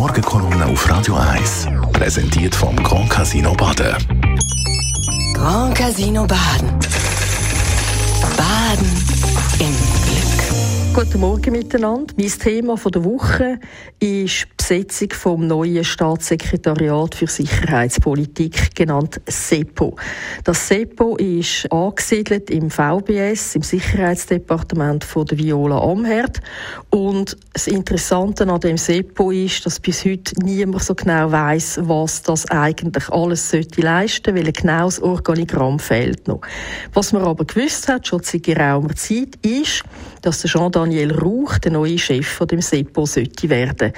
Morgenkolumne auf Radio 1. Präsentiert vom Grand Casino Baden. Grand Casino Baden. Baden im Glück. Guten Morgen miteinander. Mein Thema der Woche ist Besetzung vom neuen Staatssekretariat für Sicherheitspolitik, genannt SEPO. Das SEPO ist angesiedelt im VBS, im Sicherheitsdepartement von der Viola Amherd. Und das Interessante an dem SEPO ist, dass bis heute niemand so genau weiß, was das eigentlich alles sollte leisten, weil ein genaues Organigramm fehlt noch. Was man aber gewusst hat, schon seit geraumer Zeit, ist, dass Jean-Daniel Rauch der neue Chef von dem SEPO sollte werden.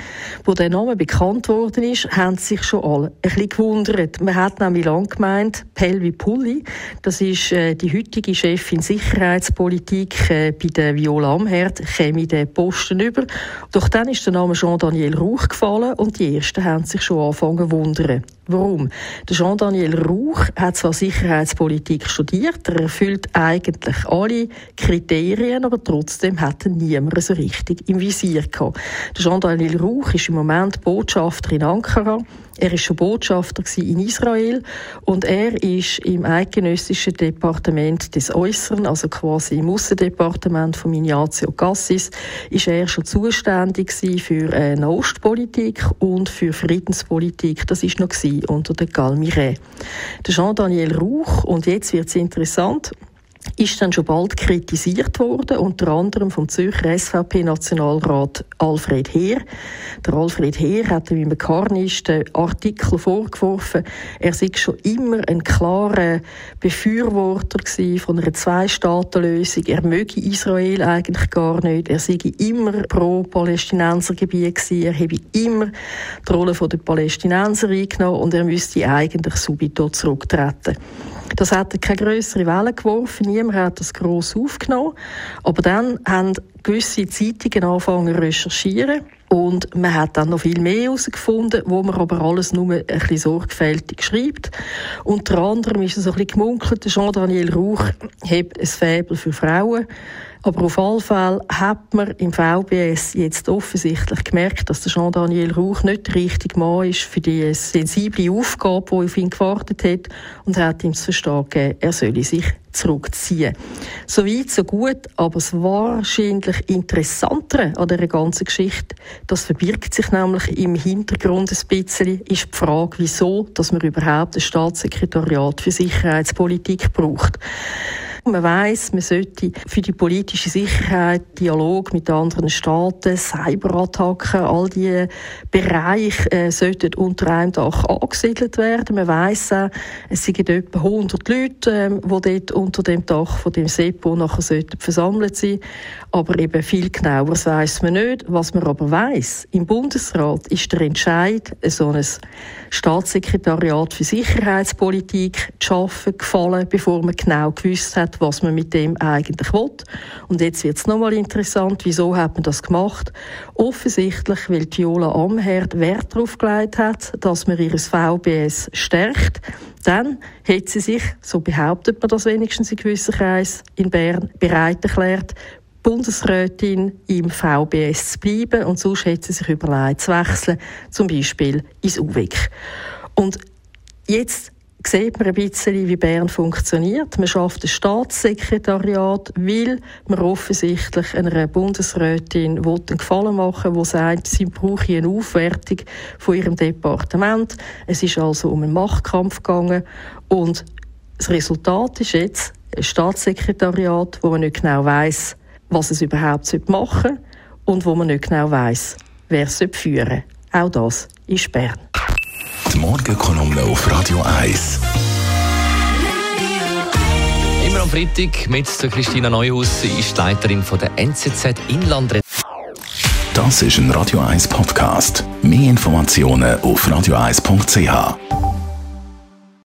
Wo der Name bekannt worden ist, haben sich schon alle ein bisschen gewundert. Man hat nämlich lange gemeint, Pelvi Pulli, das ist äh, die heutige Chefin Sicherheitspolitik äh, bei der Viola Amherd, käme den Posten über. Doch dann ist der Name Jean-Daniel Rauch gefallen und die Ersten haben sich schon angefangen zu wundern. Warum? Der Jean-Daniel Rauch hat zwar Sicherheitspolitik studiert, er erfüllt eigentlich alle Kriterien, aber trotzdem hat er niemand so richtig im Visier gehabt. Der Jean-Daniel Rauch ist im Moment Botschafter in Ankara. Er ist schon Botschafter in Israel und er ist im eidgenössischen Departement des Äußeren, also quasi im Aussendepartement von Ignazio Cassis, ist er schon zuständig für äh, Nahostpolitik und für Friedenspolitik. Das ist noch unter der Galmire. Der Jean-Daniel Rauch und jetzt wird es interessant ist dann schon bald kritisiert worden, unter anderem vom Zürcher SVP-Nationalrat Alfred Heer. Der Alfred Heer hat dem Karnisch den Artikel vorgeworfen, er sei schon immer ein klarer Befürworter von einer Zwei-Staaten-Lösung. Er möge Israel eigentlich gar nicht. Er sei immer pro Palästinensergebiet gewesen. Er habe immer die Rolle der Palästinenser eingenommen und er müsste eigentlich subito zurücktreten. Das hat keine größere Welle geworfen, niemand hat das gross aufgenommen. Aber dann haben gewisse Zeitungen angefangen zu recherchieren. Und man hat dann noch viel mehr herausgefunden, wo man aber alles nur ein bisschen sorgfältig schreibt. Unter anderem ist es ein bisschen gemunkelt, Jean-Daniel Rauch hat ein Faible für Frauen. Aber auf alle Fälle hat man im VBS jetzt offensichtlich gemerkt, dass der Jean-Daniel Rauch nicht der richtige Mann ist für die sensible Aufgabe, die auf ihn gewartet hat, und hat ihm zu verstehen gegeben, er solle sich zurückziehen. So weit, so gut, aber das wahrscheinlich Interessantere an dieser ganzen Geschichte, das verbirgt sich nämlich im Hintergrund ein bisschen, ist die Frage, wieso dass man überhaupt ein Staatssekretariat für Sicherheitspolitik braucht. Man weiß, man sollte für die politische Sicherheit, Dialog mit anderen Staaten, Cyberattacken, all diese Bereiche äh, sollten unter einem Dach angesiedelt werden. Man weiß auch, es sind etwa 100 Leute, ähm, die dort unter dem Dach von dem SEPO nachher sollten versammelt sein. Aber eben viel genauer weiß man nicht. Was man aber weiß, im Bundesrat ist der Entscheid, so ein Staatssekretariat für Sicherheitspolitik zu schaffen, gefallen, bevor man genau gewusst hat, hat, was man mit dem eigentlich will. Und jetzt wird es nochmal interessant, wieso hat man das gemacht? Offensichtlich, weil Viola Amherd Wert darauf gelegt hat, dass man ihres VBS stärkt. Dann hat sie sich, so behauptet man das wenigstens in gewissen Kreisen in Bern, bereit erklärt, Bundesrätin im VBS zu bleiben und sonst hat sie sich überlegt zu wechseln, zum Beispiel ins UWIC. Und jetzt sieht man ein bisschen, wie Bern funktioniert. Man schafft ein Staatssekretariat, weil man offensichtlich einer Bundesrätin einen Gefallen machen will, die sagt, sie brauche eine Aufwertung von ihrem Departement. Es ist also um einen Machtkampf gegangen und das Resultat ist jetzt ein Staatssekretariat, wo man nicht genau weiß, was es überhaupt machen soll und wo man nicht genau weiß, wer es führen soll. Auch das ist Bern. Die Morgenkolumne auf Radio 1. Immer am Freitag mit der Christina Neuhaus, sie ist Leiterin von der NZZ Inland. Das ist ein Radio 1 Podcast. Mehr Informationen auf radio1.ch.